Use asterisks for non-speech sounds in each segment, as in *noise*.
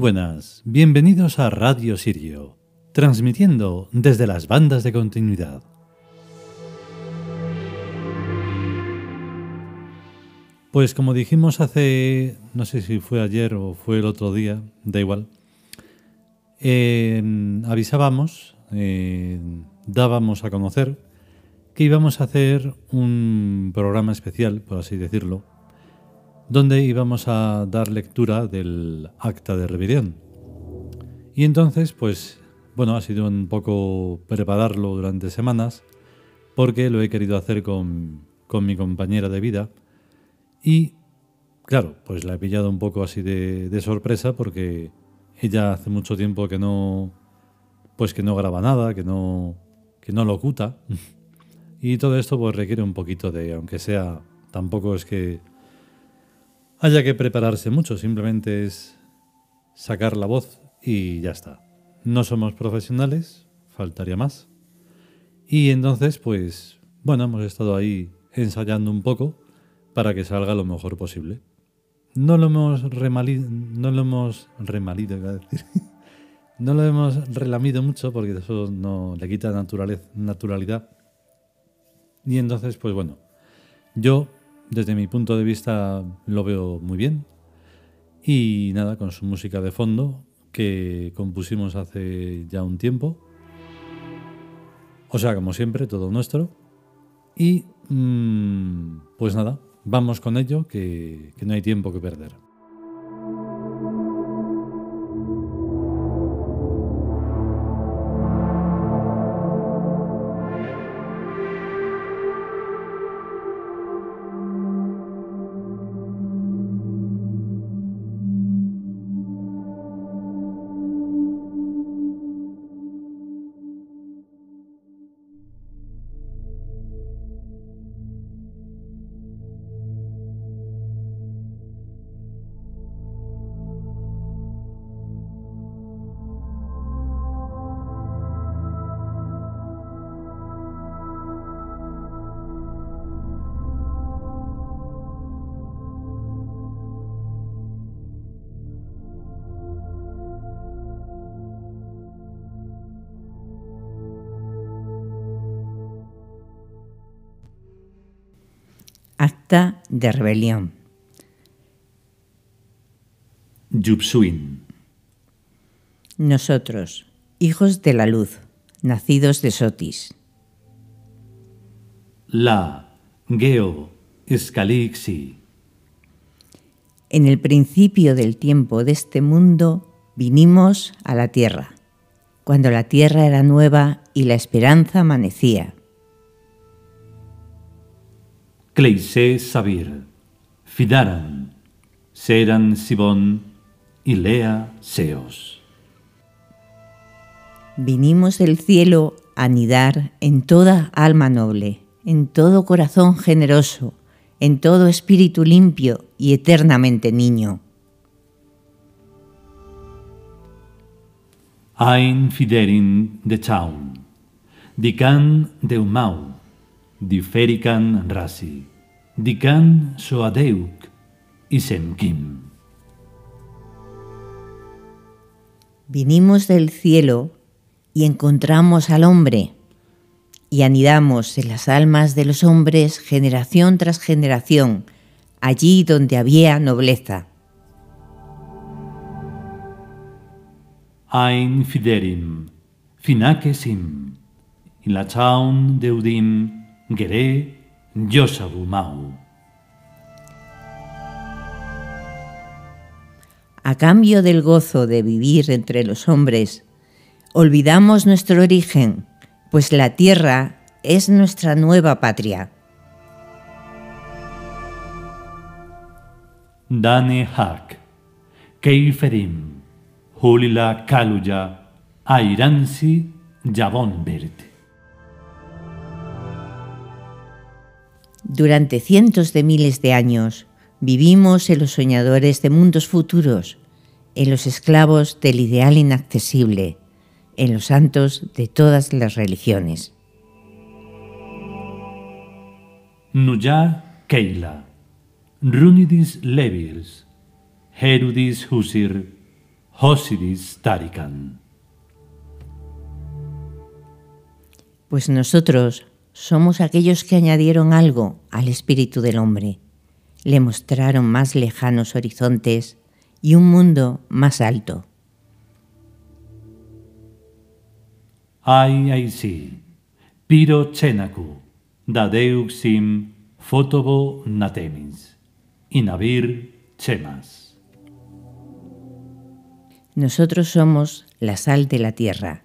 Buenas, bienvenidos a Radio Sirio, transmitiendo desde las bandas de continuidad. Pues como dijimos hace, no sé si fue ayer o fue el otro día, da igual, eh, avisábamos, eh, dábamos a conocer que íbamos a hacer un programa especial, por así decirlo, donde íbamos a dar lectura del acta de rebelión. Y entonces, pues, bueno, ha sido un poco prepararlo durante semanas, porque lo he querido hacer con, con mi compañera de vida. Y, claro, pues la he pillado un poco así de, de sorpresa, porque ella hace mucho tiempo que no, pues que no graba nada, que no, que no locuta. *laughs* y todo esto pues requiere un poquito de, aunque sea, tampoco es que haya que prepararse mucho, simplemente es sacar la voz y ya está. No somos profesionales, faltaría más. Y entonces, pues, bueno, hemos estado ahí ensayando un poco para que salga lo mejor posible. No lo hemos remalido, no lo hemos remalido, iba decir. *laughs* no lo hemos relamido mucho porque eso no le quita naturalidad. Y entonces, pues bueno, yo desde mi punto de vista lo veo muy bien. Y nada, con su música de fondo que compusimos hace ya un tiempo. O sea, como siempre, todo nuestro. Y mm, pues nada, vamos con ello, que, que no hay tiempo que perder. Acta de rebelión. Yupsuin. Nosotros, hijos de la luz, nacidos de Sotis. La Geo Escalixi. En el principio del tiempo de este mundo vinimos a la tierra, cuando la tierra era nueva y la esperanza amanecía. Cleise Sabir, Fidaran, Seran Sibón y Lea Seos. Vinimos del cielo a anidar en toda alma noble, en todo corazón generoso, en todo espíritu limpio y eternamente niño. Ein Fiderin de Chaun, Dican de Umau, Diferican Rasi, Dican Soadeuk y Senkim. Vinimos del cielo y encontramos al hombre y anidamos en las almas de los hombres generación tras generación, allí donde había nobleza. Ein Fiderim, Finakesim, Ilachaun Deudim, Geré, Yosabumau. A cambio del gozo de vivir entre los hombres, olvidamos nuestro origen, pues la tierra es nuestra nueva patria. Dane Hak, Keiferim, Hulila Kaluya, Airansi, Yabon Durante cientos de miles de años vivimos en los soñadores de mundos futuros, en los esclavos del ideal inaccesible, en los santos de todas las religiones. Nuya Keila, Runidis Levirs, Herudis Husir, Hosiris Tarikan. Pues nosotros somos aquellos que añadieron algo al espíritu del hombre, le mostraron más lejanos horizontes y un mundo más alto. Ai piro chenaku, dadeuxim fotobo natemis, inavir chemas. Nosotros somos la sal de la tierra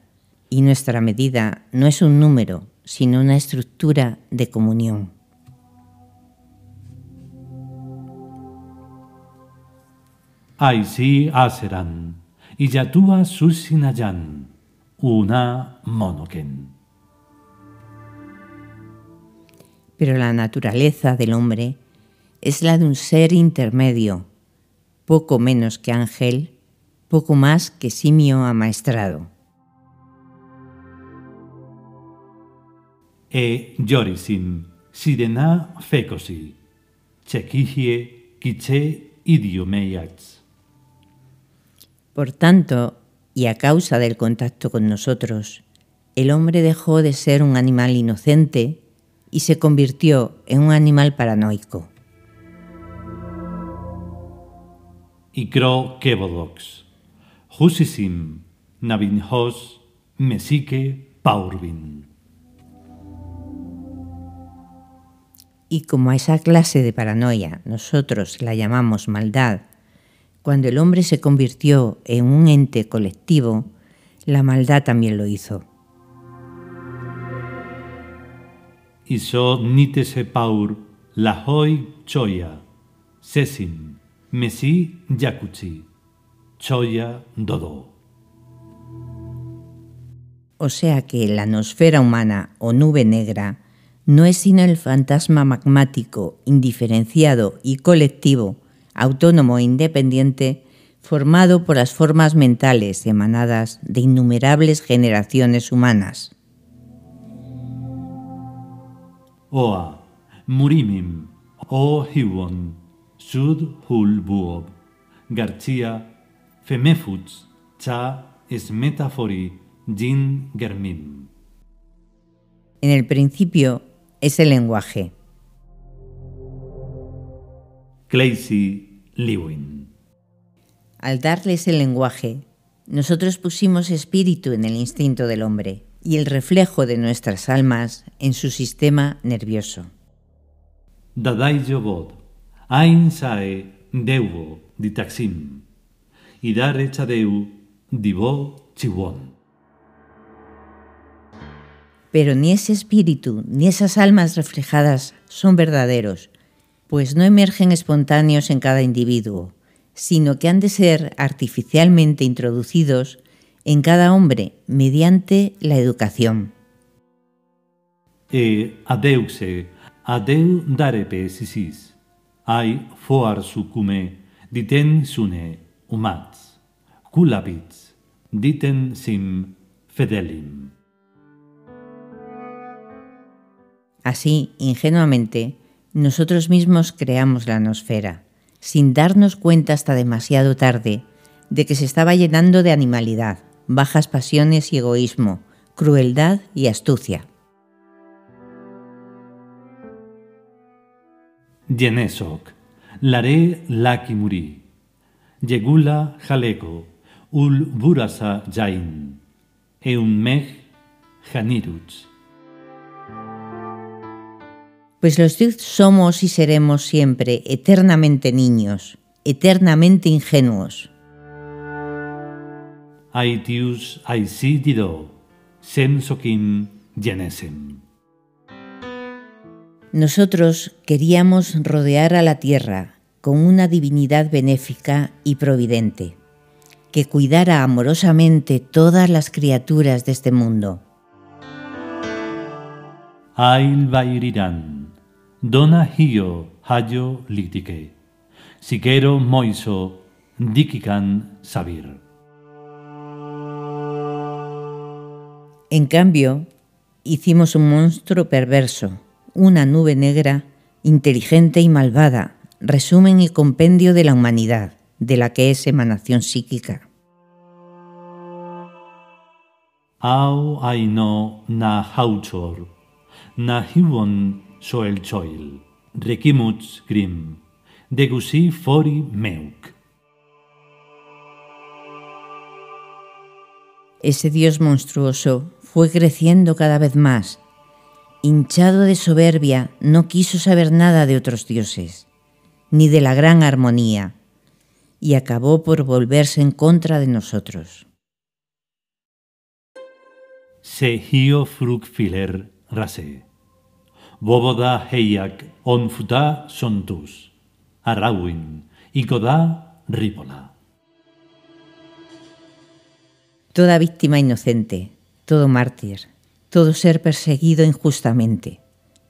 y nuestra medida no es un número, sino una estructura de comunión. Aisi aseran, y yatua susinayan, una monoken. Pero la naturaleza del hombre es la de un ser intermedio, poco menos que ángel, poco más que simio amaestrado. E sirena fecosi, chequigie, quiche idiomeiats. Por tanto, y a causa del contacto con nosotros, el hombre dejó de ser un animal inocente y se convirtió en un animal paranoico. Icro kevodox, husisim, nabinhos, mesique, paurbin. Y como a esa clase de paranoia nosotros la llamamos maldad, cuando el hombre se convirtió en un ente colectivo, la maldad también lo hizo. Iso nitese paur, lahoi choya, sesim, mesi yakuchi, choya dodo. O sea que la nosfera humana o nube negra no es sino el fantasma magmático, indiferenciado y colectivo autónomo e independiente, formado por las formas mentales emanadas de innumerables generaciones humanas. Oa, murimim, o hiwon, sud hul buob, garchia, femefuts, cha jin. En el principio es el lenguaje. Claycy Lewin. Al darles el lenguaje, nosotros pusimos espíritu en el instinto del hombre y el reflejo de nuestras almas en su sistema nervioso. Dadai jobod, ain sae deuvo ditaxim, idare chadeu divo chiwon. Pero ni ese espíritu ni esas almas reflejadas son verdaderos, pues no emergen espontáneos en cada individuo, sino que han de ser artificialmente introducidos en cada hombre mediante la educación. E adeuxe, adeu darepe sisis, ai foar sucume, diten sune umats, kulabits, diten sim fedelim. Así, ingenuamente, nosotros mismos creamos la nosfera, sin darnos cuenta hasta demasiado tarde de que se estaba llenando de animalidad, bajas pasiones y egoísmo, crueldad y astucia. Yenesok, lare lakimuri, yegula jaleko, ul burasa jain, eunmej janiruts. Pues los somos y seremos siempre eternamente niños, eternamente ingenuos. Aitius aisidido, semsokim yenesem. Nosotros queríamos rodear a la tierra con una divinidad benéfica y providente, que cuidara amorosamente todas las criaturas de este mundo. Ail dona hio hayo litike, sikero moiso dikikan sabir. En cambio, hicimos un monstruo perverso, una nube negra, inteligente y malvada, resumen y compendio de la humanidad, de la que es emanación psíquica. Au aino na hauchor, na hiwon soel choil, rekimuts grim, degusi fori meuk. Ese dios monstruoso fue creciendo cada vez más. Hinchado de soberbia, no quiso saber nada de otros dioses, ni de la gran armonía, y acabó por volverse en contra de nosotros. Se frugfiler rase. Boboda heiak onfuta sontus. Arrawin, icoda ripola. Toda víctima inocente, todo mártir, todo ser perseguido injustamente,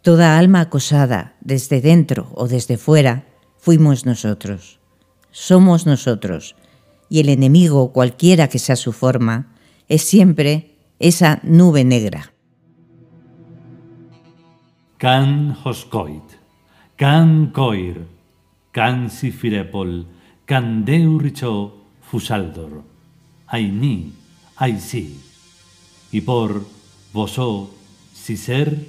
toda alma acosada desde dentro o desde fuera, fuimos nosotros. Somos nosotros. Y el enemigo, cualquiera que sea su forma, es siempre esa nube negra. Can hoskoit, can coir, can sifirepol, can deuricho fusaldor, aini, aisi, y por vosó siser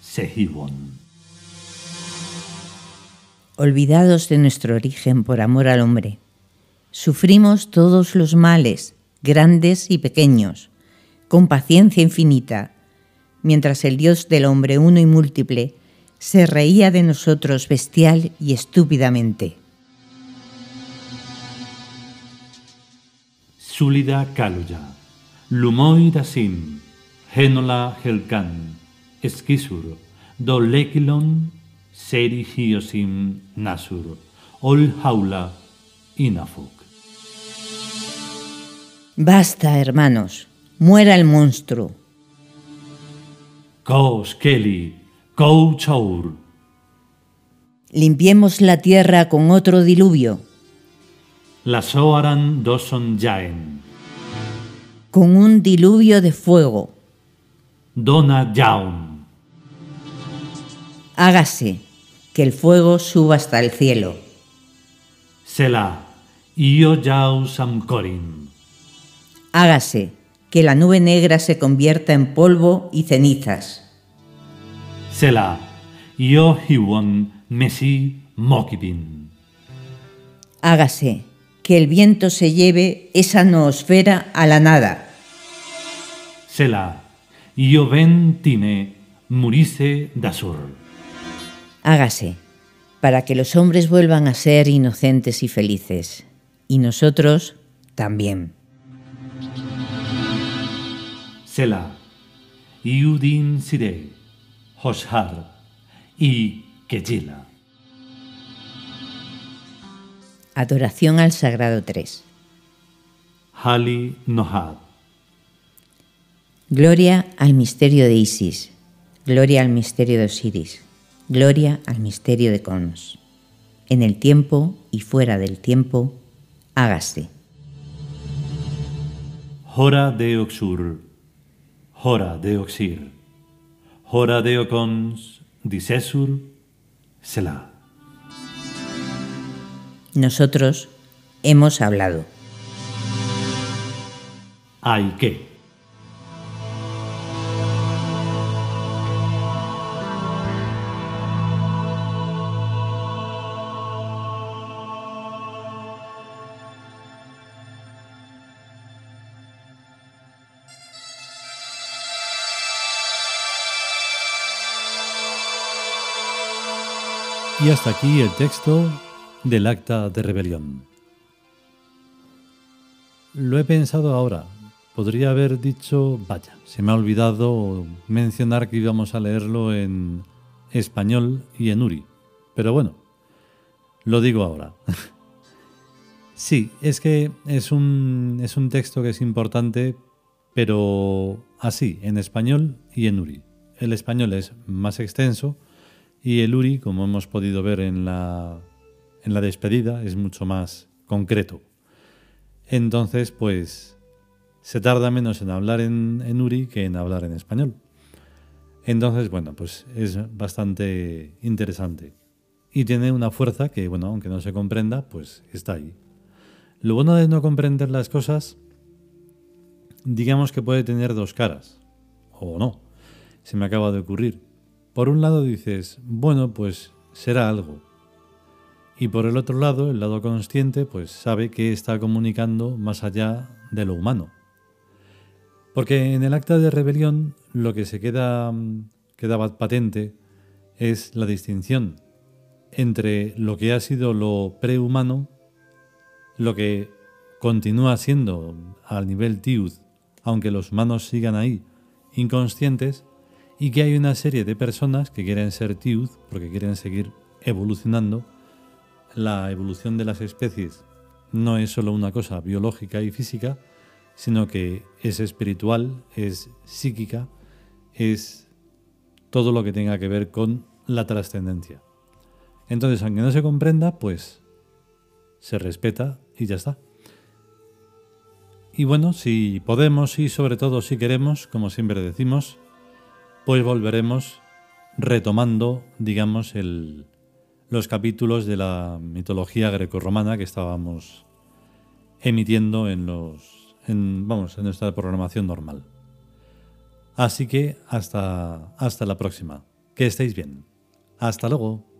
sehibon. Olvidados de nuestro origen por amor al hombre, sufrimos todos los males, grandes y pequeños, con paciencia infinita, mientras el Dios del hombre uno y múltiple se reía de nosotros bestial y estúpidamente. Sulida kaluya, lumoi dasim, henola helkan, eskisur, dolekilon, seri hiosim nasur, ol haula inafuk. Basta, hermanos, muera el monstruo. Kos keli, kou chaur, Limpiemos la tierra con otro diluvio, la soaran doson jaen, con un diluvio de fuego. dona jaun, Hágase que el fuego suba hasta el cielo. sela, io jau samkorin, Hágase que la nube negra se convierta en polvo y cenizas. sela, io hiwon mesi mokibin, Hágase que el viento se lleve esa noosfera a la nada. sela, io ven time murise dasur, Hágase para que los hombres vuelvan a ser inocentes y felices, y nosotros también. Sela, iudin sire, hoshar, y kejila. Adoración al Sagrado 3. Hali Nohad. Gloria al misterio de Isis. Gloria al misterio de Osiris. Gloria al misterio de Cons. En el tiempo y fuera del tiempo, hágase. Hora de Oxur. Hora de Oxir. Hora de Ocons. Disesur. Selah. Nosotros hemos hablado. Hay que. Y hasta aquí el texto del acta de rebelión. Lo he pensado ahora. Podría haber dicho, vaya, se me ha olvidado mencionar que íbamos a leerlo en español y en Uri. Pero bueno, lo digo ahora. *laughs* sí, es que es un, es un texto que es importante, pero así, en español y en Uri. El español es más extenso y el Uri, como hemos podido ver en la, en la despedida, es mucho más concreto. Entonces, pues se tarda menos en hablar en, en, Uri que en hablar en español. Entonces, bueno, pues es bastante interesante. Y tiene una fuerza que, bueno, aunque no se comprenda, pues está ahí. Lo bueno de no comprender las cosas digamos que puede tener dos caras, o no, se me acaba de ocurrir. Por un lado dices, bueno, pues será algo. Y por el otro lado, el lado consciente, pues sabe que está comunicando más allá de lo humano. Porque en el acta de rebelión lo que se queda, queda patente es la distinción entre lo que ha sido lo prehumano, lo que continúa siendo al nivel Tiud, aunque los humanos sigan ahí inconscientes, y que hay una serie de personas que quieren ser Tiud porque quieren seguir evolucionando. La evolución de las especies no es solo una cosa biológica y física, sino que es espiritual, es psíquica, es todo lo que tenga que ver con la trascendencia. Entonces, aunque no se comprenda, pues se respeta y ya está. Y bueno, si podemos y sobre todo si queremos, como siempre decimos, pues volveremos retomando, digamos, los capítulos de la mitología grecorromana que estábamos emitiendo en los en, vamos, en nuestra programación normal. Así que hasta hasta la próxima. Que estéis bien. Hasta luego.